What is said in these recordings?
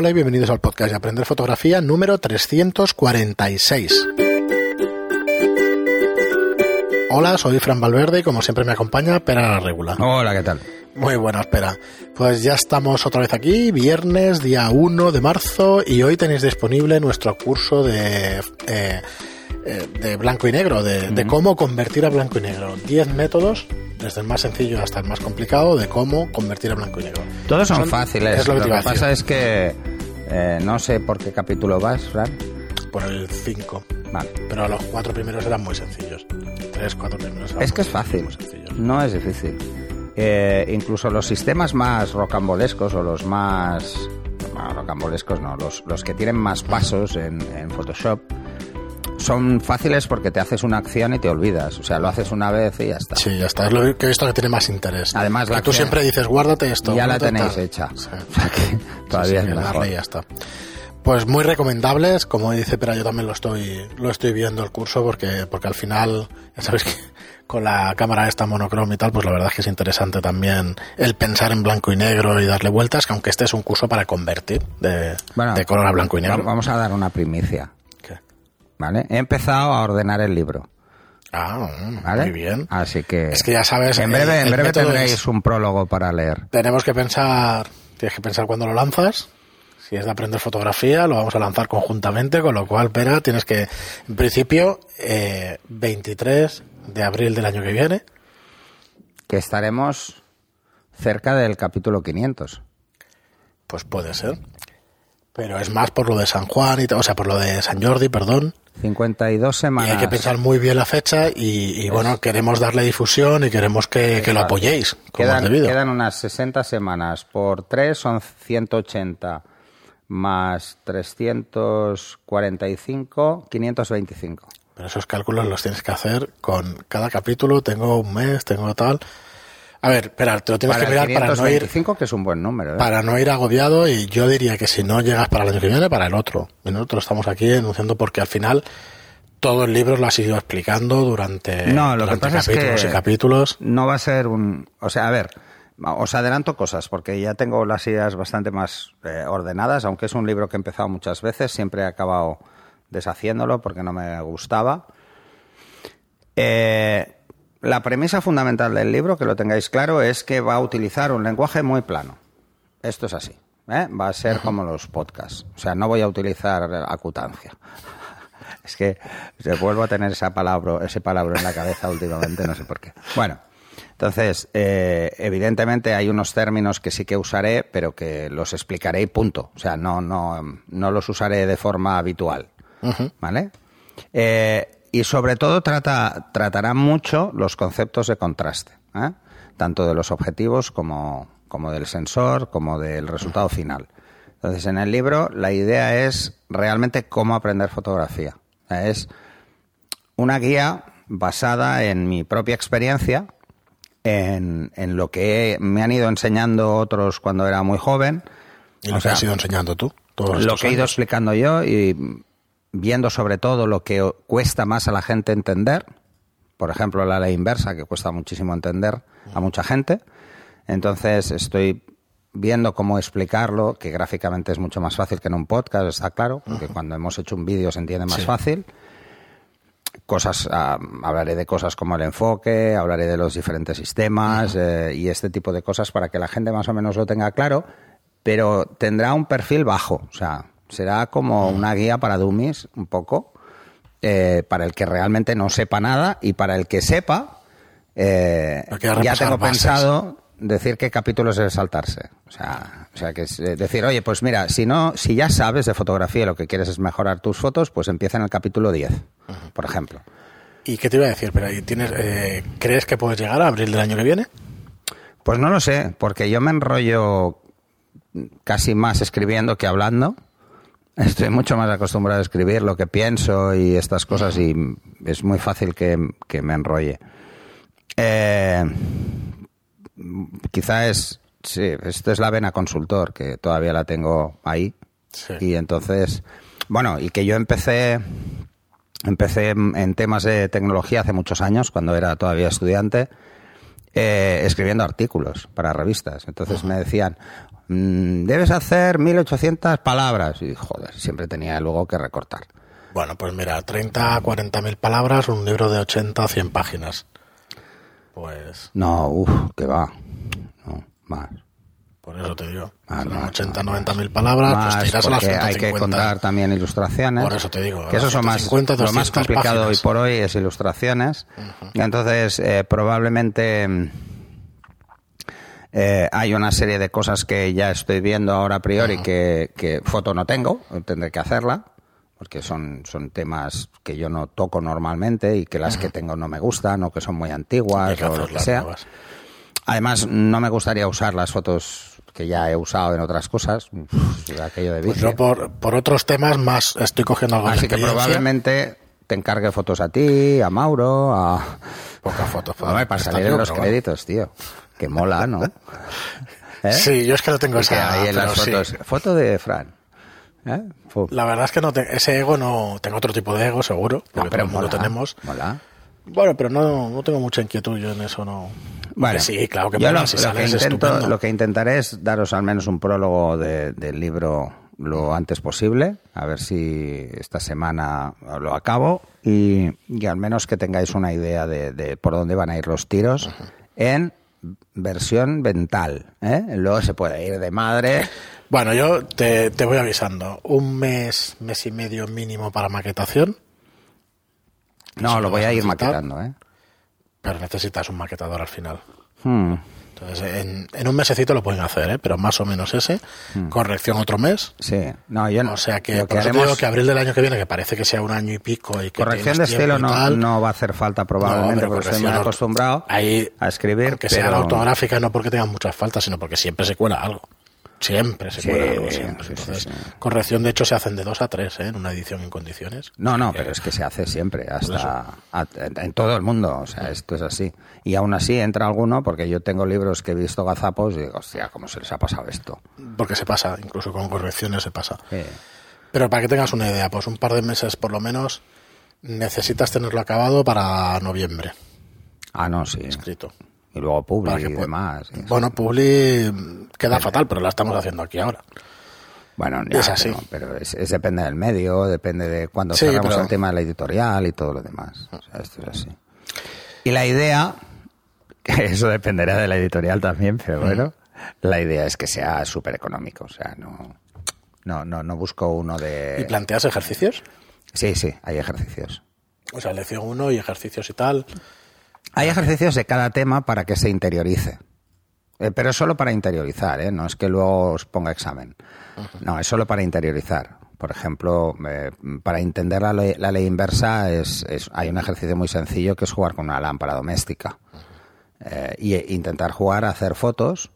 Hola y bienvenidos al podcast de Aprender Fotografía número 346. Hola, soy Fran Valverde y como siempre me acompaña Pera la Regula. Hola, ¿qué tal? Muy buena, espera. Pues ya estamos otra vez aquí, viernes, día 1 de marzo, y hoy tenéis disponible nuestro curso de, eh, eh, de blanco y negro, de, de cómo convertir a blanco y negro. 10 métodos, desde el más sencillo hasta el más complicado, de cómo convertir a blanco y negro. Todos son, fáciles. es lo que lo pasa es que eh, no sé por qué capítulo vas, Fran. Por el 5. Vale. Pero los cuatro primeros eran muy sencillos. Tres, cuatro primeros eran Es que es fácil. No es difícil. Eh, incluso los sistemas más rocambolescos o los más... Bueno, rocambolescos no, los, los que tienen más pasos en, en Photoshop son fáciles porque te haces una acción y te olvidas. O sea, lo haces una vez y ya está. Sí, ya está. Es lo que he visto que tiene más interés. Además, que tú siempre dices, guárdate esto. ya la tenéis tal". hecha. Sí. O sea que todavía Sí, sí, es que mejor. darle y ya está. Pues muy recomendables, como dice Pera, yo también lo estoy, lo estoy viendo el curso porque, porque al final, ya sabéis que con la cámara esta monocrom y tal, pues la verdad es que es interesante también el pensar en blanco y negro y darle vueltas, que aunque este es un curso para convertir de, Bueno, de color a blanco y negro. va- Vamos a dar una primicia. ¿Vale? He empezado a ordenar el libro. Ah, ¿Vale? muy bien. Así que. Es que ya sabes, En el- breve, en el breve método tendréis es- un prólogo para leer. Tenemos que pensar, tienes que pensar cuando lo lanzas. Si es de aprender fotografía, lo vamos a lanzar conjuntamente, con lo cual, Pera, tienes que, en principio, eh, 23 de abril del año que viene. Que estaremos cerca del capítulo 500. Pues puede ser. Pero es más por lo de San Juan, y, o sea, por lo de San Jordi, perdón. 52 Y semanas. hay que pensar muy bien la fecha y, y, bueno, queremos darle difusión y queremos que, que lo apoyéis, como Quedan, debido. quedan unas 60 semanas. Por 3 son 180. Más 345, 525. Pero esos cálculos los tienes que hacer con cada capítulo. Tengo un mes, tengo tal. A ver, espera, te lo tienes Para que mirar para no ir 525, que es un buen número. ¿eh? para no ir agobiado y yo diría que si no llegas para el año que viene, para el otro. Y nosotros estamos aquí enunciando porque al final todo el libro lo has ido explicando durante, No, lo que durante pasa es capítulos que- y capítulos. no va a ser un... O sea, a ver, os adelanto cosas, porque ya tengo las ideas bastante más eh, ordenadas, aunque es un libro que he empezado muchas veces, siempre he acabado deshaciéndolo porque no me gustaba. Eh, la premisa fundamental del libro, que lo tengáis claro, es que va a utilizar un lenguaje muy plano. Esto es así. ¿eh? Va a ser como los podcasts. O sea, no voy a utilizar acutancia. Es que vuelvo a tener esa palabra, ese palabra en la cabeza últimamente, no sé por qué. Bueno, entonces, eh, evidentemente hay unos términos que sí que usaré, pero que los explicaré y punto. O sea, no, no, no los usaré de forma habitual. ¿Vale? Eh, y sobre todo trata, tratará mucho los conceptos de contraste, ¿eh? tanto de los objetivos como, como del sensor, como del resultado final. Entonces, en el libro la idea es realmente cómo aprender fotografía. Es una guía basada en mi propia experiencia, en, en lo que me han ido enseñando otros cuando era muy joven. Y lo O que sea, has ido enseñando tú. Todos lo que he ido explicando yo y viendo sobre todo lo que cuesta más a la gente entender. Por ejemplo, la ley inversa, que cuesta muchísimo entender a mucha gente. Entonces estoy viendo cómo explicarlo, que gráficamente es mucho más fácil que en un podcast, está claro, porque cuando hemos hecho un vídeo se entiende más Sí. fácil. Cosas, ah, hablaré de cosas como el enfoque, hablaré de los diferentes sistemas eh, y este tipo de cosas para que la gente más o menos lo tenga claro, pero tendrá un perfil bajo, o sea, será como una guía para dummies un poco, eh, para el que realmente no sepa nada y para el que sepa, eh, ya tengo bases. pensado decir qué capítulos debe saltarse. O sea, o sea que es eh, decir, oye, pues mira, si no, si ya sabes de fotografía y lo que quieres es mejorar tus fotos, pues empieza en el capítulo 10, por ejemplo. ¿Y qué te iba a decir? Pero tienes, eh, ¿crees que puedes llegar a abril del año que viene? Pues no lo sé, porque yo me enrollo casi más escribiendo que hablando. Estoy mucho más acostumbrado a escribir lo que pienso y estas cosas y es muy fácil que, que me enrolle. Eh, quizá es, sí, esto es la vena consultor, que todavía la tengo ahí. Sí. Y entonces, bueno, y que yo empecé, empecé en en temas de tecnología hace muchos años, cuando era todavía estudiante. eh, escribiendo artículos para revistas. Entonces me decían, mm, debes hacer 1800 palabras. Y joder, siempre tenía luego que recortar. Bueno, pues mira, 30 a 40 mil palabras, un libro de 80 a 100 páginas. Pues No, uff, que va. No, más. por eso te digo. Son no, 80, no, 90 mil palabras, Más, pues tiras a las porque hay 150. que contar también ilustraciones. Por eso te digo, Que eso son más, 150, lo más 200 complicado páginas. hoy por hoy es ilustraciones. Y entonces, eh, probablemente mm, eh, hay una serie de cosas que ya estoy viendo ahora a priori que, que foto no tengo, tendré que hacerla. Porque son, son temas que yo no toco normalmente y que las que tengo no me gustan o que son muy antiguas o lo que sea. nuevas. Además, no me gustaría usar las fotos que ya he usado en otras cosas. Uf, aquello de Pues yo por, por otros temas más estoy cogiendo algo de Así que probablemente te encargue fotos a ti, a Mauro, a... Pocas fotos para, Hombre, para salir en los créditos, tío. Que mola, ¿no? ¿Eh? Sí, yo es que no tengo Porque esa... ahí en las pero sí. fotos... Foto de Fran. ¿Eh? La verdad es que no te- ese ego no... Tengo otro tipo de ego, seguro, No, pero mola, tenemos. Mola. Bueno, pero no, no tengo mucha inquietud yo en eso, no. Que sí, claro que yo mola, lo, si lo que intento, lo intentaré es daros al menos un prólogo de- del libro lo antes posible, a ver si esta semana lo acabo y, y al menos que tengáis una idea de, de por dónde van a ir los tiros en versión vental. ¿eh? Luego se puede ir de madre. Bueno, yo te, te voy avisando. Un mes, mes y medio mínimo para maquetación, No, Eso lo voy a ir maquetando. ¿eh? pero necesitas un maquetador al final. Hmm. Entonces, en, en un mesecito lo pueden hacer, ¿eh? pero más o menos ese. Corrección otro mes. Sí, no, yo no. O sea que, por te haremos- digo que abril del año que viene, que parece que sea un año y pico y que corrección de estilo no, tal, no va a hacer falta probablemente porque estoy muy acostumbrado ahí, a escribir. La pero- ortográfica, no porque tengan muchas faltas, sino porque siempre se cuela algo. Siempre se Sí, cuela algo. Siempre. sí, sí, Entonces, sí. corrección, de hecho, se hacen de dos a tres ¿eh? en una edición en condiciones. No, no, pero es que se hace siempre, hasta a- en, todo el mundo, o sea, esto es así. Y aún así entra alguno, porque yo tengo libros que he visto gazapos y digo, hostia, ¿cómo se les ha pasado esto? Porque se pasa, incluso con correcciones se pasa. Eh, Pero para que tengas una idea, pues un par de meses por lo menos necesitas tenerlo acabado para noviembre, ah, no, sí. escrito. Y luego Publi y demás. y. Bueno, Publi mm, queda fatal, pero la estamos haciendo aquí ahora. Bueno, ya, es así. Pero, pero es, es depende del medio, depende de cuando Sí, cerramos pero- el tema de la editorial y todo lo demás. O sea, esto es así. Y la idea, que eso dependerá de la editorial también, pero bueno, la idea es que sea súper económico. O sea, no, no, no, no busco uno ¿Y de... planteas ejercicios? Sí, sí, hay ejercicios. O sea, lección 1 y ejercicios y tal. Hay ejercicios de cada tema para que se interiorice. Eh, pero es solo para interiorizar, ¿eh? no es que luego os ponga examen. No, es solo para interiorizar. Por ejemplo, eh, para entender la ley, la ley inversa es, es- hay un ejercicio muy sencillo que es jugar con una lámpara doméstica. Eh, y e- intentar jugar a hacer fotos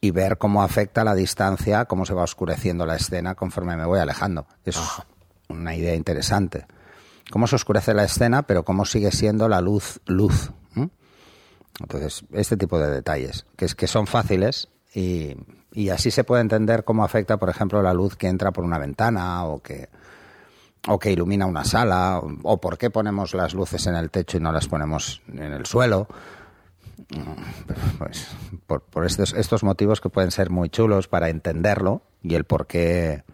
y ver cómo afecta la distancia, cómo se va oscureciendo la escena conforme me voy alejando. Es una idea interesante. Cómo se oscurece la escena, pero cómo sigue siendo la luz luz. Entonces, este tipo de detalles, que es que son fáciles y, así se puede entender cómo afecta, por ejemplo, la luz que entra por una ventana o que, o que ilumina una sala, o, por qué ponemos las luces en el techo y no las ponemos en el suelo. Pues por, por estos, estos motivos que pueden ser muy chulos para entenderlo y el por qué,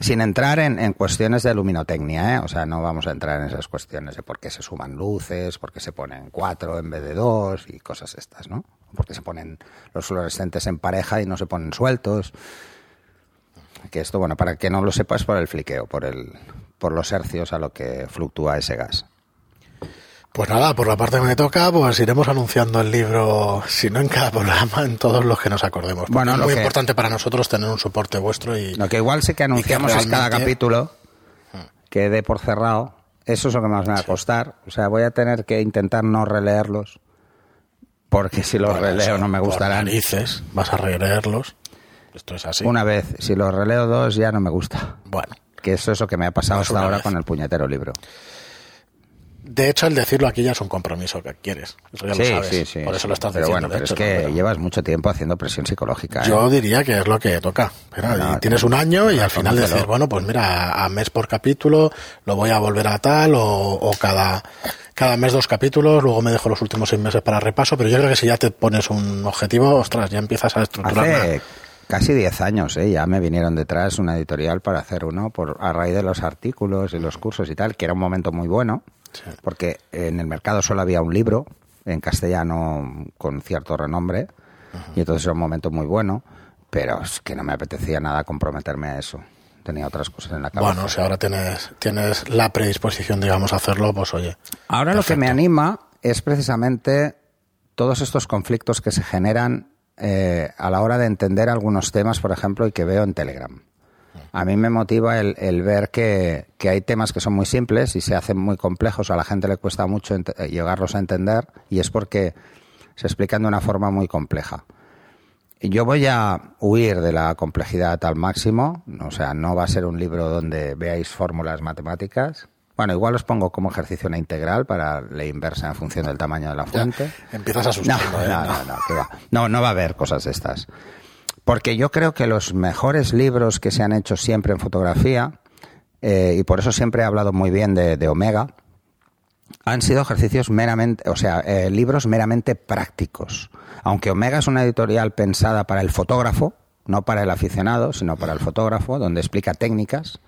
sin entrar en, en cuestiones de luminotecnia, ¿eh? o sea, no vamos a entrar en esas cuestiones de por qué se suman luces, por qué se ponen cuatro en vez de dos y cosas estas, ¿no? Por qué se ponen los fluorescentes en pareja y no se ponen sueltos. Que esto, bueno, para que no lo sepas por el fliqueo, por el, por los hercios a lo que fluctúa ese gas. Pues nada, por la parte que me toca, pues iremos anunciando el libro, si no en cada programa, en todos los que nos acordemos. Bueno, es muy que- importante para nosotros tener un soporte vuestro y Lo que igual sí que anunciamos es cada capítulo que dé por cerrado. Eso es lo que más me va a costar. O sea, voy a tener que intentar no releerlos. Porque si los Bueno, releo no me por gustarán. narices, vas a releerlos. Esto es así. Una vez, si los releo dos ya no me gusta. Bueno, Que eso es lo que me ha pasado Pues hasta ahora vez. con el puñetero libro. De hecho, el decirlo aquí ya es un compromiso que quieres. Eso ya Sí, lo sabes. sí, sí, Por eso lo estás pero diciendo. bueno, pero hecho, es que llevas mucho tiempo haciendo presión psicológica. ¿eh? Yo diría que es lo que toca. Pero, No, y tienes no, un año y al final decir, bueno, pues mira, a mes por capítulo lo voy a volver a tal o, o cada, cada mes dos capítulos, luego me dejo los últimos seis meses para repaso, pero yo creo que si ya te pones un objetivo, ostras, ya empiezas a estructurar. Hace casi 10 años, ¿eh? ya me vinieron detrás una editorial para hacer uno por, a raíz de los artículos y los cursos y tal, que era un momento muy bueno, porque en el mercado solo había un libro en castellano con cierto renombre, y entonces era un momento muy bueno, pero es que no me apetecía nada comprometerme a eso. Tenía otras cosas en la cabeza. Bueno, si ahora tienes, tienes la predisposición, digamos, a hacerlo, pues oye. Ahora lo que me anima es precisamente todos estos conflictos que se generan eh, a la hora de entender algunos temas, por ejemplo, y que veo en Telegram. A mí me motiva el, el ver que, que hay temas que son muy simples y se hacen muy complejos, a la gente le cuesta mucho eh, llegarlos a entender, y es porque se explican de una forma muy compleja. Y Yo voy a huir de la complejidad al máximo, o sea, no va a ser un libro donde veáis fórmulas matemáticas. Bueno, igual os pongo como ejercicio una integral para la inversa en función del tamaño de la fuente. Empiezas No, asustando, ¿eh? no, no, no, que va. No, no va a haber cosas de estas. Porque yo creo que los mejores libros que se han hecho siempre en fotografía, eh, y por eso siempre he hablado muy bien de, Omega, han sido ejercicios meramente, o sea, eh, libros meramente prácticos. Aunque Omega es una editorial pensada para el fotógrafo, no para el aficionado, sino para el fotógrafo, donde explica técnicas,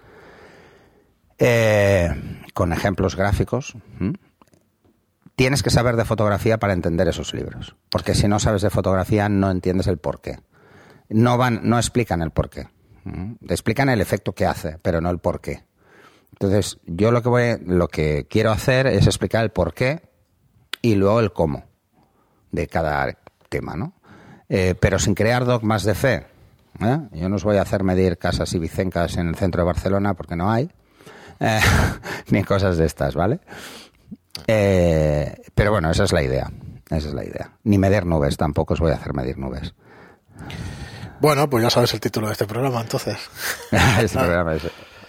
eh, con ejemplos gráficos. Tienes que saber de fotografía para entender esos libros, porque si no sabes de fotografía no entiendes el porqué. No van, no explican el porqué. ¿m? Explican el efecto que hace, pero no el porqué. Entonces, yo lo que voy, lo que quiero hacer es explicar el porqué y luego el cómo de cada tema, ¿no? Eh, pero sin crear dogmas de fe. ¿eh? Yo no os voy a hacer medir casas y bicencas en el centro de Barcelona porque no hay, eh, ni cosas de estas, ¿vale? Pero bueno, esa es la idea. Esa es la idea. Ni medir nubes, tampoco os voy a hacer medir nubes. Bueno, pues ya sabes el título de este programa, entonces. este programa es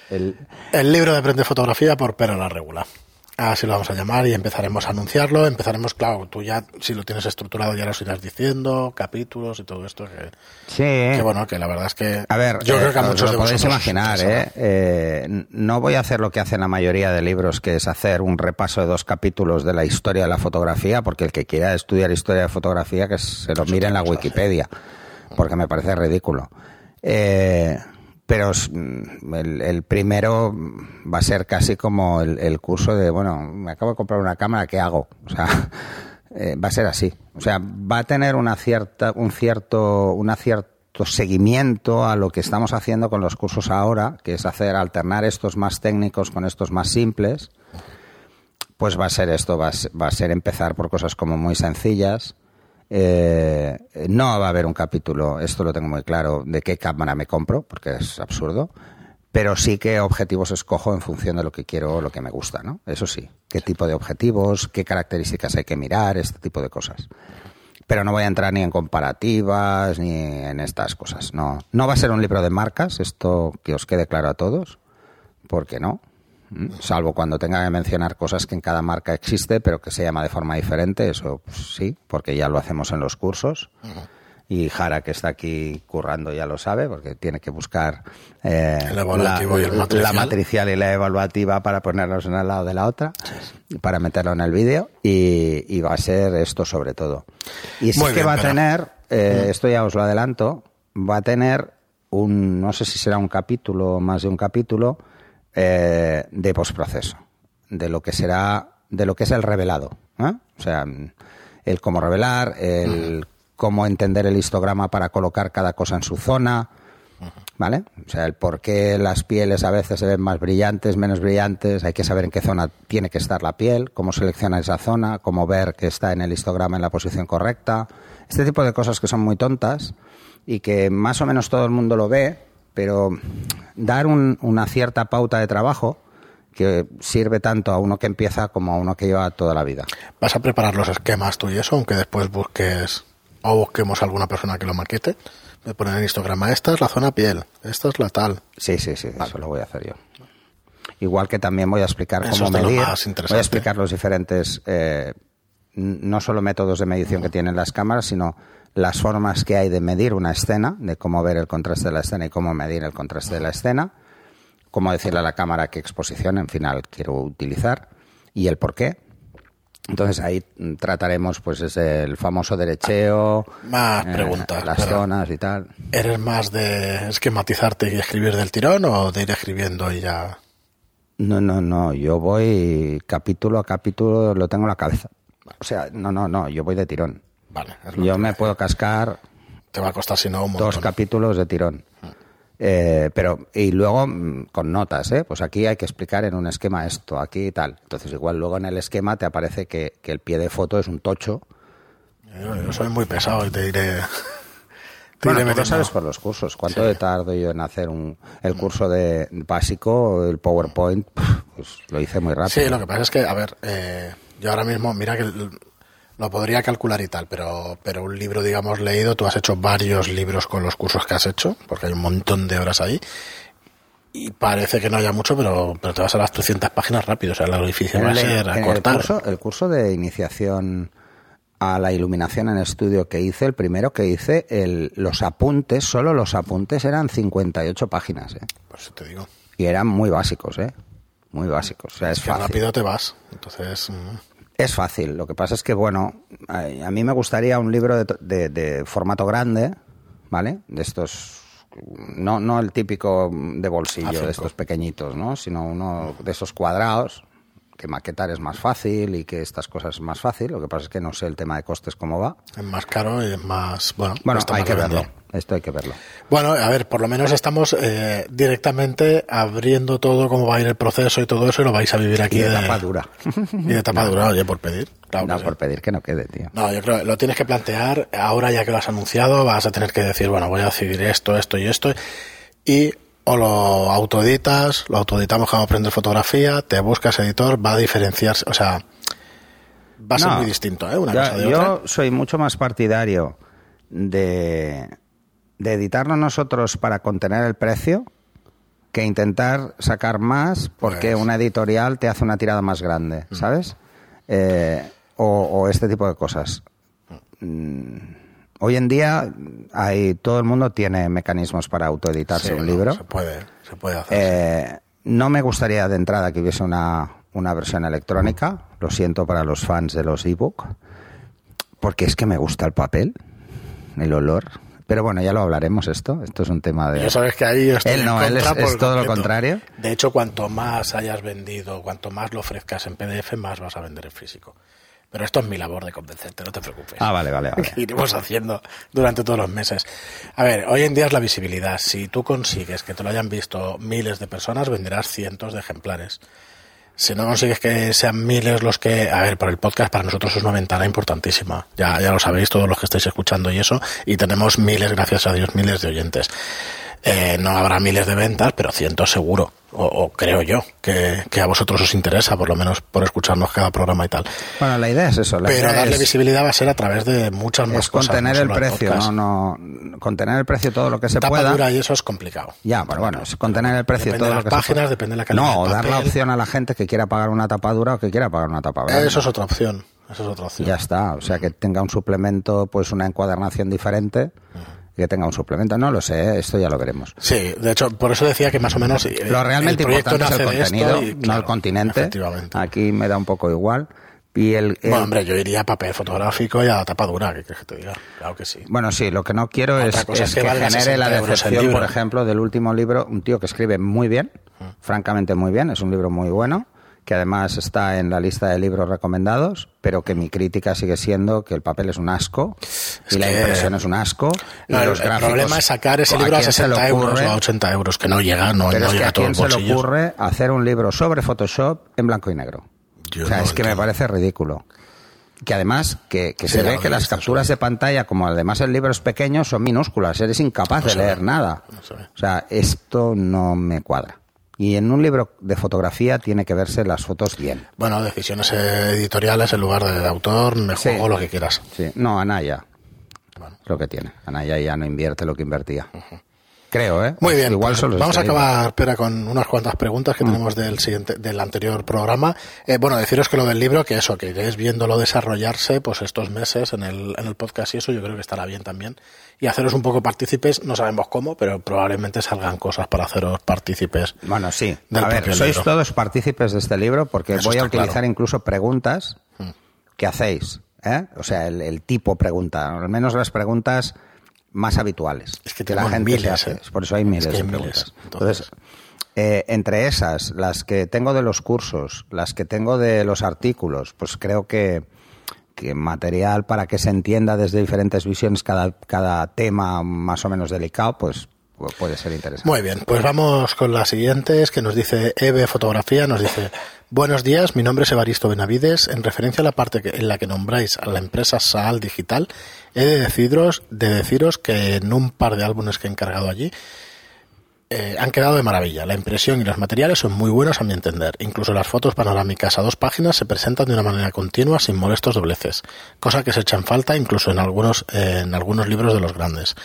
el, El libro de Aprende Fotografía por Pera la Regula. Así lo vamos a llamar y empezaremos a anunciarlo. Empezaremos, claro, tú ya, si lo tienes estructurado, ya lo irás diciendo, capítulos y todo esto. Que, sí. que bueno, que la verdad es que. A ver, yo eh, creo que a os muchos lo podéis imaginar, ¿eh? Eh, No voy a hacer lo que hacen la mayoría de libros, que es hacer un repaso de dos capítulos de la historia de la fotografía, porque el que quiera estudiar historia de fotografía, que se lo mire en la Wikipedia, porque me parece ridículo. Eh, pero mm, el, primero va a ser casi como el, curso de, bueno, me acabo de comprar una cámara, ¿qué hago? O sea, eh, va a ser así. O sea, va a tener una cierta, un cierto, una cierto seguimiento a lo que estamos haciendo con los cursos ahora, que es hacer alternar estos más técnicos con estos más simples. Pues va a ser esto, va a ser empezar por cosas como muy sencillas. Eh, no va a haber un capítulo, esto lo tengo muy claro, de qué cámara me compro, porque es absurdo, pero sí qué objetivos escojo en función de lo que quiero o lo que me gusta, ¿no? Eso sí, qué tipo de objetivos, qué características hay que mirar, este tipo de cosas. Pero no voy a entrar ni en comparativas ni en estas cosas. No, no va a ser un libro de marcas, esto que os quede claro a todos, porque no. Salvo cuando tenga que mencionar cosas que en cada marca existe, pero que se llama de forma diferente, eso pues, sí, porque ya lo hacemos en los cursos. Y Jara, que está aquí currando, ya lo sabe, porque tiene que buscar eh, El evaluativo y el la matricial. y la evaluativa para ponernos una al lado de la otra, para meterlo en el vídeo, y, y va a ser esto sobre todo. Y sí Muy que bien, va a tener, eh, esto ya os lo adelanto, va a tener un, no sé si será un capítulo o más de un capítulo, eh, de postproceso, de lo que será, de lo que es el revelado. ¿eh? O sea, el cómo revelar, el cómo entender el histograma para colocar cada cosa en su zona, ¿vale? O sea, el por qué las pieles a veces se ven más brillantes, menos brillantes, hay que saber en qué zona tiene que estar la piel, cómo seleccionar esa zona, cómo ver que está en el histograma en la posición correcta. Este tipo de cosas que son muy tontas y que más o menos todo el mundo lo ve, pero dar un- una cierta pauta de trabajo que sirve tanto a uno que empieza como a uno que lleva toda la vida. Vas a preparar los esquemas tú y eso, aunque después busques o busquemos alguna persona que lo maquete. Me ponen en histograma, esta es la zona piel, esta es la tal. Sí, sí, sí, eso lo voy a hacer yo. igual que también voy a explicar Eso cómo medir, voy a explicar los diferentes, eh, no solo métodos de medición que tienen las cámaras, sino las formas que hay de medir una escena, de cómo ver el contraste de la escena y cómo medir el contraste de la escena, cómo decirle a la cámara qué exposición en final quiero utilizar y el por qué. Entonces ahí mm, trataremos pues ese, el famoso derecheo, Más eh, preguntas. las zonas y tal. ¿Eres más de esquematizarte y escribir del tirón o de ir escribiendo y ya? No, no, no, yo voy capítulo a capítulo, lo tengo en la cabeza. O sea, no, no, no, yo voy de tirón. Vale, es lo Yo que me puedo cascar te va a costar si no un montón. dos capítulos de tirón. Eh, pero, y luego mm, con notas, ¿eh? Pues aquí hay que explicar en un esquema esto, aquí y tal. Entonces, igual luego en el esquema te aparece que, que el pie de foto es un tocho. Yo, yo soy muy pesado y te diré. Te Bueno, iré tú lo sabes por los cursos. ¿Cuánto Sí. de tardo yo en hacer un, el curso de básico, el PowerPoint? Pues lo hice muy rápido. Sí, lo que pasa es que, a ver, eh, yo ahora mismo, mira que lo podría calcular y tal, pero, pero un libro, digamos, leído, tú has hecho varios libros con los cursos que has hecho, porque hay un montón de horas ahí, y parece que no haya mucho, pero, pero te vas a las 300 páginas rápido, o sea, lo difícil va a ser en el acortar. curso, el curso de iniciación a la iluminación en estudio que hice, el primero que hice, el, los apuntes, solo los apuntes eran 58 páginas, ¿eh? Por eso te digo. Y eran muy básicos, ¿eh? Muy básicos. O sea, es que fácil. rápido te vas, entonces... mm, Es fácil. Lo que pasa es que, bueno, a mí me gustaría un libro de, de- de formato grande, ¿vale? De estos. No, no el típico de bolsillo, A5. de estos pequeñitos, ¿no? Sino uno de esos cuadrados, que maquetar es más fácil y que estas cosas es más fácil. Lo que pasa es que no sé el tema de costes cómo va. Es más caro y es más... Bueno, Bueno, hay que verlo. Esto hay que verlo. Bueno, a ver, por lo menos estamos eh, directamente abriendo todo cómo va a ir el proceso y todo eso y lo vais a vivir aquí Y de tapa dura. Y de tapa dura, oye, por pedir. Claro no, sí. por pedir que no quede, tío. No, yo creo que lo tienes que plantear ahora ya que lo has anunciado, vas a tener que decir, bueno, voy a decidir esto, esto y esto y o lo autoeditas, lo autoeditamos como aprender fotografía, te buscas editor, va a diferenciarse, o sea, va a ser muy distinto, ¿eh? Una yo, cosa de yo otra. soy mucho más partidario de, de editarlo nosotros para contener el precio que intentar sacar más porque Pues- una editorial te hace una tirada más grande, ¿sabes? Eh, o, o este tipo de cosas. Mm, Hoy en día hay, todo el mundo tiene mecanismos para autoeditarse Sí, un no, libro. Se puede, se puede hacer. Eh, no me gustaría de entrada que hubiese una, una versión electrónica. Lo siento para los fans de los ebook. Porque es que me gusta el papel, el olor. Pero bueno, ya lo hablaremos esto. Esto es un tema de... Ya sabes que ahí estoy Él en no, él es- es todo lo contrario. De hecho, cuanto más hayas vendido, cuanto más lo ofrezcas en PDF, más vas a vender en físico. Pero esto es mi labor de convencerte, no te preocupes. Ah, vale, vale, vale. iremos haciendo durante todos los meses. A ver, hoy en día es la visibilidad. Si tú consigues que te lo hayan visto miles de personas, venderás cientos de ejemplares. Si no consigues que sean miles los que... A ver, para el podcast para nosotros es una ventana importantísima. Ya, ya lo sabéis todos los que estáis escuchando y eso. Y tenemos miles, gracias a Dios, miles de oyentes. Eh, no habrá miles de ventas, pero cientos seguro. O, o creo yo que, que a vosotros os interesa, por lo menos por escucharnos cada programa y tal. Bueno, la idea es eso. La Pero darle es, visibilidad va a ser a través de muchas más es cosas. contener no el precio, no, no, contener el precio todo lo que se Tapa pueda. dura y eso es complicado. Ya, bueno, bueno, es contener el precio Depende todo de lo las que páginas, se depende de la calidad No, del dar la opción a la gente que quiera pagar una tapa dura o que quiera pagar una tapa blanda. Eso es otra opción. Eso es otra opción. Ya está, o sea, que tenga un suplemento, pues una encuadernación diferente, que tenga un suplemento. No lo sé, ¿eh? esto ya lo veremos. Sí, de hecho, por eso decía que más o menos. eh, Lo realmente el importante es el contenido, y, no el continente. Efectivamente. Aquí me da un poco igual. Y el, el- Bueno, hombre, yo iría a papel fotográfico y a tapa dura, ¿qué quieres que te diga? Claro que sí. Bueno, sí, lo que no quiero es, es es que que, genere la 60 euros el decepción, por ejemplo, del último libro, un tío que escribe muy bien, francamente muy bien, es un libro muy bueno, que además está en la lista de libros recomendados, pero que mi crítica sigue siendo que el papel es un asco y la que- impresión es un asco. y No, los el gráficos- problema es sacar ese ¿A libro a le 60 euros o a 80 euros, que no llega, no, Pero no es que llega a a todos quién se le ocurre hacer un libro sobre Photoshop en blanco y negro. Yo o sea, no es que me parece ridículo. Que además, que, que Sí, se ve que las capturas de pantalla, como además el libro es pequeño, son minúsculas. Eres incapaz No de leer nada. No. O sea, esto no me cuadra. Y en un libro de fotografía tiene que verse las fotos bien. Bueno, decisiones editoriales en lugar de, de autor, me Sí. juego lo que quieras. Sí. No, Anaya. Bueno. Lo que tiene. Anaya ya no invierte lo que invertía. Que creo, ¿eh? Muy bien, Igual pues vamos a acabar espera, con unas cuantas preguntas Mm. que tenemos del siguiente, del anterior programa. Eh, bueno, deciros que lo del libro, que eso, que iréis viéndolo desarrollarse, pues estos meses en el, en el podcast y eso, yo creo que estará bien también. Y haceros un poco partícipes, no sabemos cómo, pero probablemente salgan cosas para haceros partícipes. Bueno, sí. del a ver, sois libro. todos partícipes de este libro porque Eso voy a utilizar claro. Mm. incluso preguntas que hacéis. ¿eh? O sea, el, el tipo pregunta, al menos las preguntas más habituales Es que que la gente miles, hace. ¿eh? Por eso hay miles Es que hay de miles, preguntas. entonces. Entonces, eh, entre esas, las que tengo de los cursos, las que tengo de los artículos, pues creo que, que material para que se entienda desde diferentes visiones cada, cada tema más o menos delicado, pues pu- puede ser interesante. Muy bien, pues vamos con las siguientes que nos dice Eve Fotografía, nos dice Buenos días, mi nombre es Evaristo Benavides. En referencia a la parte en la que nombráis a la empresa Saal Digital, he de deciros, de deciros que en un par de álbumes que he encargado allí eh, han quedado de maravilla. La impresión y los materiales son muy buenos a mi entender. Incluso las fotos panorámicas a dos páginas se presentan de una manera continua sin molestos dobleces, cosa que se echa en falta incluso en algunos, eh, en algunos libros de los grandes.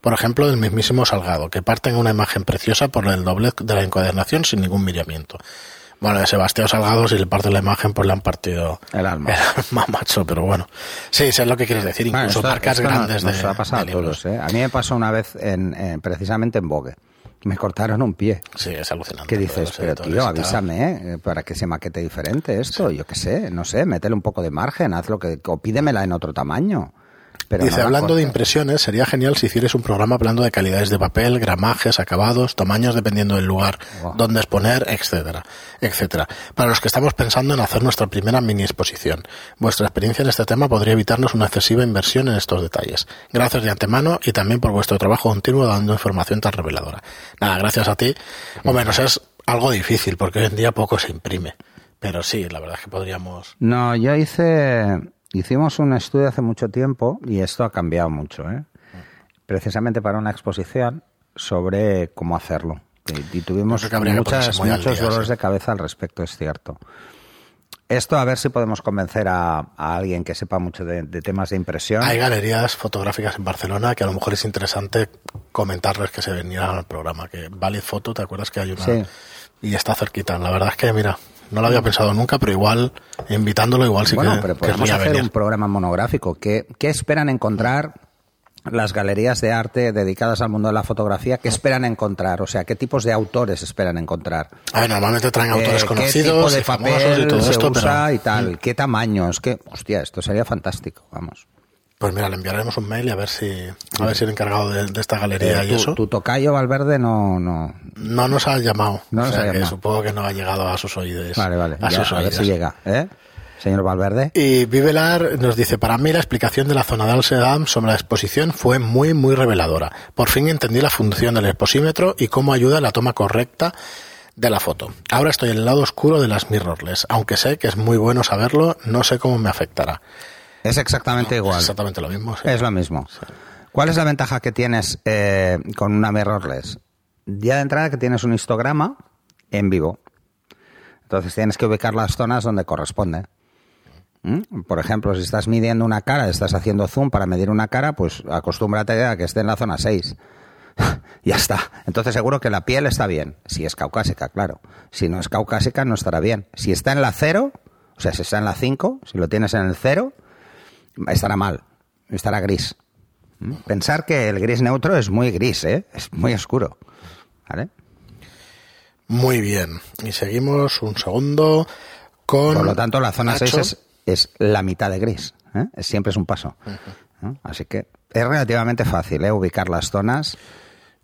Por ejemplo, del mismísimo Salgado, que parten una imagen preciosa por el doblez de la encuadernación sin ningún miramiento. Bueno, de Sebastián Salgado, si le parten la imagen, pues le han partido El alma. el alma, macho, pero bueno. Sí, sé lo que quieres decir, Bueno, incluso esto- marcas esto grandes nos de, ha pasado de a todos, ¿eh? A mí me pasó una vez en, en- precisamente en Vogue. Me cortaron un pie. Sí, es alucinante. ¿Qué dices? los Pero tío, avísame, ¿eh? Para que se maquete diferente esto. Yo qué sé, no sé, métele un poco de margen, haz lo que... O pídemela en otro tamaño. Pero Dice, no la hablando de impresiones, sería genial si hicierais un programa hablando de calidades de papel, gramajes, acabados, tamaños dependiendo del lugar, Wow. dónde exponer, etcétera, etcétera. Para los que estamos pensando en hacer nuestra primera mini exposición, vuestra experiencia en este tema podría evitarnos una excesiva inversión en estos detalles. Gracias de antemano y también por vuestro trabajo continuo dando información tan reveladora. Nada, gracias a ti. O menos es algo difícil porque hoy en día poco se imprime. Pero sí, la verdad es que podríamos... No, yo hice... Hicimos un estudio hace mucho tiempo y esto ha cambiado mucho, ¿eh? Precisamente para una exposición sobre cómo hacerlo. Y, y tuvimos muchas- muchos día, dolores sí. de cabeza al respecto, es cierto. Esto a ver si podemos convencer a, a alguien que sepa mucho de, de temas de impresión. Hay galerías fotográficas en Barcelona que a lo mejor es interesante comentarles que se vinieran al programa. Que Valid Photo, ¿te acuerdas que hay una? Sí. Y está cerquita. La verdad es que, mira, no lo había pensado nunca, pero igual, invitándolo, igual sí bueno, que, pero podemos hacer venir. un programa monográfico. ¿Qué, qué esperan encontrar las galerías de arte dedicadas al mundo de la fotografía? ¿Qué esperan encontrar? O sea, ¿qué tipos de autores esperan encontrar? A ver, normalmente traen autores Eh, conocidos ¿Qué tipo de y papel y todo se esto, usa pero... Y tal? ¿Qué tamaños? ¿Qué? Hostia, esto sería fantástico, vamos. Pues mira, le enviaremos un mail y a ver si, a ver si el encargado de, de esta galería Eh, y tu, eso tu tocayo Valverde no... no... no nos ha llamado. No o sea ha que llamado. supongo que no ha llegado a sus oídos. Vale, vale. A, ya, sus a ver si llega. ¿Eh? Señor Valverde. Y Vivelar nos dice, para mí la explicación de la zona de Amsterdam sobre la exposición fue muy, muy reveladora. Por fin entendí la función del exposímetro y cómo ayuda a la toma correcta de la foto. Ahora estoy en el lado oscuro de las mirrorless, aunque sé que es muy bueno saberlo, no sé cómo me afectará. Es exactamente Es igual. exactamente lo mismo. sí. Es lo mismo. ¿Cuál es la ventaja que tienes eh, con una mirrorless? Ya de entrada que tienes un histograma en vivo. Entonces tienes que ubicar las zonas donde corresponde. ¿Mm? Por ejemplo, si estás midiendo una cara, estás haciendo zoom para medir una cara, pues acostúmbrate a que esté en la zona 6. ya está. Entonces seguro que la piel está bien. Si es caucásica, claro. Si no es caucásica, no estará bien. Si está en la 0, o sea, si está en la 5, si lo tienes en el 0, estará mal. Estará gris. ¿Mm? Pensar que el gris neutro es muy gris, ¿eh? Es muy oscuro. ¿Vale? Muy bien. Y seguimos un segundo con... Por lo tanto, la zona Nacho. 6 es, es la mitad de gris. ¿eh? Es- Siempre es un paso. ¿no? Así que es relativamente fácil ¿eh? ubicar las zonas.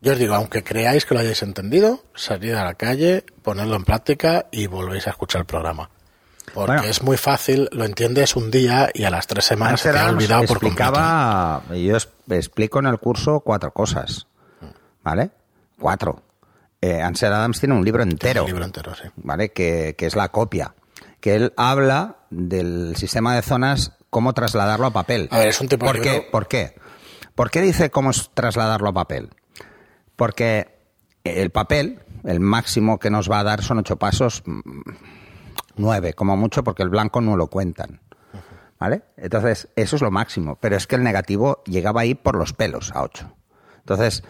Yo os digo, aunque creáis que lo hayáis entendido, salid a la calle, ponedlo en práctica y volvéis a escuchar el programa. Porque Bueno. es muy fácil, lo entiendes un día y a las tres semanas se te ha olvidado por completo. explicaba, yo es- explico en el curso cuatro cosas. ¿Vale? Cuatro. Eh, Ansel Adams tiene un libro entero. El libro entero, sí. ¿vale? Que, que es la copia. Que él habla del sistema de zonas, cómo trasladarlo a papel. A ver, es un tipo de ¿Por qué? libro- ¿Por qué? ¿Por qué dice cómo es trasladarlo a papel? Porque el papel, el máximo que nos va a dar son ocho pasos, mm, nueve, como mucho, porque el blanco no lo cuentan. ¿Vale? Entonces, eso es lo máximo. Pero es que el negativo llegaba ahí por los pelos, a ocho. Entonces,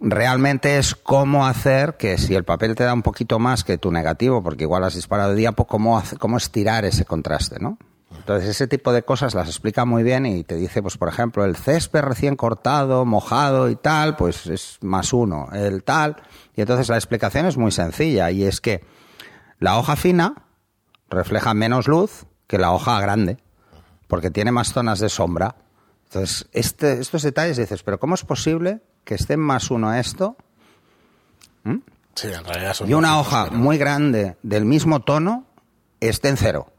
realmente es cómo hacer que si el papel te da un poquito más que tu negativo, porque igual has disparado de diapo, cómo, hace- cómo estirar ese contraste, ¿no? Entonces ese tipo de cosas las explica muy bien y te dice, pues por ejemplo, el césped recién cortado, mojado y tal, pues es más uno, el tal. Y entonces la explicación es muy sencilla y es que la hoja fina refleja menos luz que la hoja grande, porque tiene más zonas de sombra. Entonces, este, estos detalles dices, pero ¿cómo es posible que esté en más uno esto Sí, en realidad son y una hoja muy grande del mismo tono esté en cero?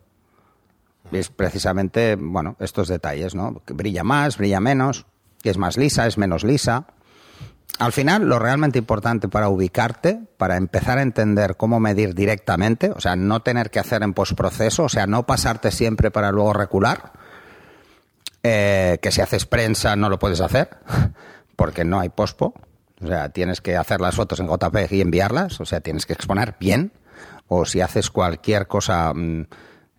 Es precisamente, bueno, estos detalles, ¿no? Que brilla más, brilla menos, que es más lisa, es menos lisa. Al final, lo realmente importante para ubicarte, para empezar a entender cómo medir directamente, o sea, no tener que hacer en postproceso, o sea, no pasarte siempre para luego recular, eh, que si haces prensa no lo puedes hacer, porque no hay pospo, o sea, tienes que hacer las fotos en JPG y enviarlas, o sea, tienes que exponer bien, o si haces cualquier cosa mm,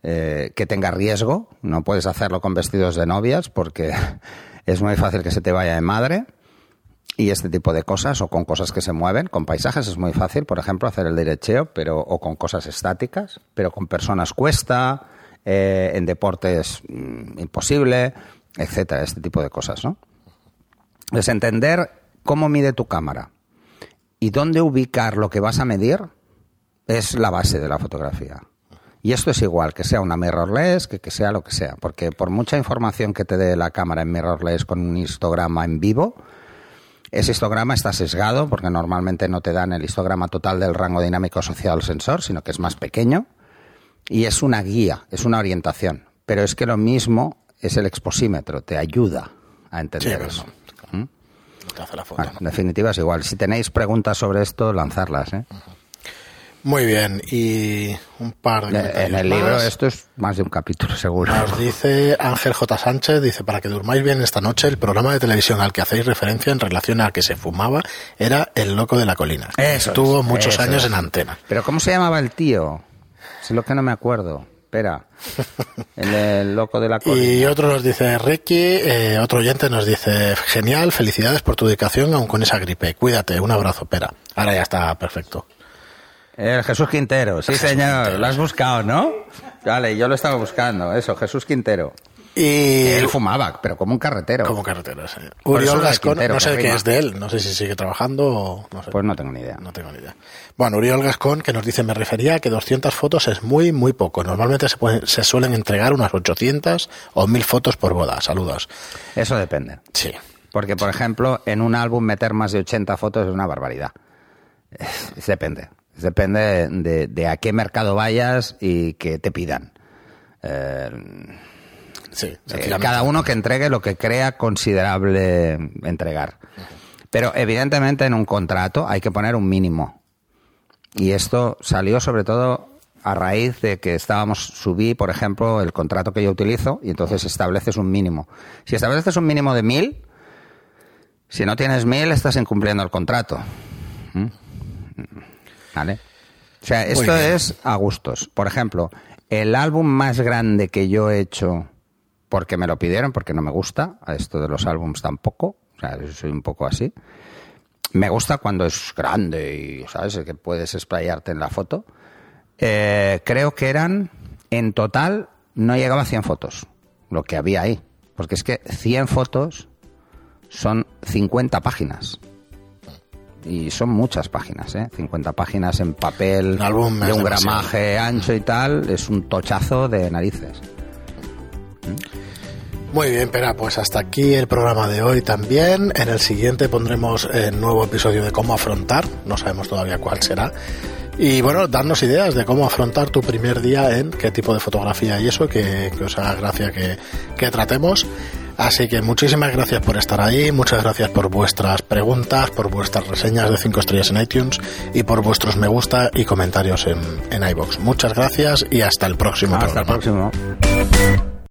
eh, que tenga riesgo, no puedes hacerlo con vestidos de novias, porque es muy fácil que se te vaya de madre y este tipo de cosas o con cosas que se mueven con paisajes es muy fácil por ejemplo hacer el derecheo pero o con cosas estáticas pero con personas cuesta eh, en deportes mm, imposible etcétera este tipo de cosas no es entender cómo mide tu cámara y dónde ubicar lo que vas a medir es la base de la fotografía. Y esto es igual, que sea una mirrorless, que, que sea lo que sea, porque por mucha información que te dé la cámara en mirrorless con un histograma en vivo, ese histograma está sesgado porque normalmente no te dan el histograma total del rango dinámico social del sensor, sino que es más pequeño. Y es una guía, es una orientación. Pero es que lo mismo es el exposímetro, te ayuda a entender eso. no, no te hace la foto. Bueno, en definitiva es igual. Si tenéis preguntas sobre esto, lanzarlas. ¿eh? Muy bien, y un par de En comentarios el libro más. esto es más de un capítulo seguro. Nos dice Ángel J. Sánchez, dice, para que durmáis bien esta noche, el programa de televisión al que hacéis referencia en relación a que se fumaba era El Loco de la Colina. Eso Estuvo es, muchos eso años es. en antena. Pero ¿cómo se llamaba el tío? Es lo que no me acuerdo. Espera. El, el loco de la colina. Y otro nos dice Ricky, eh, otro oyente nos dice, genial, felicidades por tu dedicación aun con esa gripe. Cuídate, un abrazo, pera. Ahora ya está perfecto. El Jesús Quintero, sí Jesús señor, Quintero. lo has buscado, ¿no? Vale, yo lo estaba buscando, eso, Jesús Quintero. Y Él fumaba, pero como un carretero. como carretera, sí. Uriol Gascón, Quintero, no sé qué es de él, no sé si sigue trabajando o no sé. Pues no tengo ni idea. No tengo ni idea. Bueno, Uriol Gascón, que nos dice, me refería a que 200 fotos es muy, muy poco. Normalmente se, pueden- se suelen entregar unas 800 o 1000 fotos por boda. Saludos. Eso depende. Sí. Porque, por ejemplo, en un álbum meter más de 80 fotos es una barbaridad. Depende. Depende de, de a qué mercado vayas y que te pidan. Eh, Sí, Eh, cada uno que entregue lo que crea considerable entregar. Pero evidentemente en un contrato hay que poner un mínimo. Y esto salió sobre todo a raíz de que estábamos, subí, por ejemplo, el contrato que yo utilizo y entonces estableces un mínimo. Si estableces un mínimo de mil, si no tienes mil, estás incumpliendo el contrato. ¿Mm? ¿Vale? O sea, esto es a gustos. Por ejemplo, el álbum más grande que yo he hecho porque me lo pidieron, porque no me gusta, a esto de los álbums tampoco, o sea, yo soy un poco así. Me gusta cuando es grande y, ¿sabes?, que puedes explayarte en la foto. Eh, creo que eran, en total, no llegaba a 100 fotos, lo que había ahí. Porque es que 100 fotos son 50 páginas. Y son muchas páginas, ¿eh? 50 páginas en papel, Un álbum de un gramaje ancho y tal, es un tochazo de narices. Muy bien, Pera, pues hasta aquí el programa de hoy también. En el siguiente pondremos el nuevo episodio de cómo afrontar, no sabemos todavía cuál será. Y bueno, darnos ideas de cómo afrontar tu primer día en qué tipo de fotografía y eso, que, que os haga gracia que, que tratemos. Así que muchísimas gracias por estar ahí, muchas gracias por vuestras preguntas, por vuestras reseñas de 5 estrellas en iTunes y por vuestros me gusta y comentarios en, en iBox. Muchas gracias y hasta el próximo Hasta el próximo.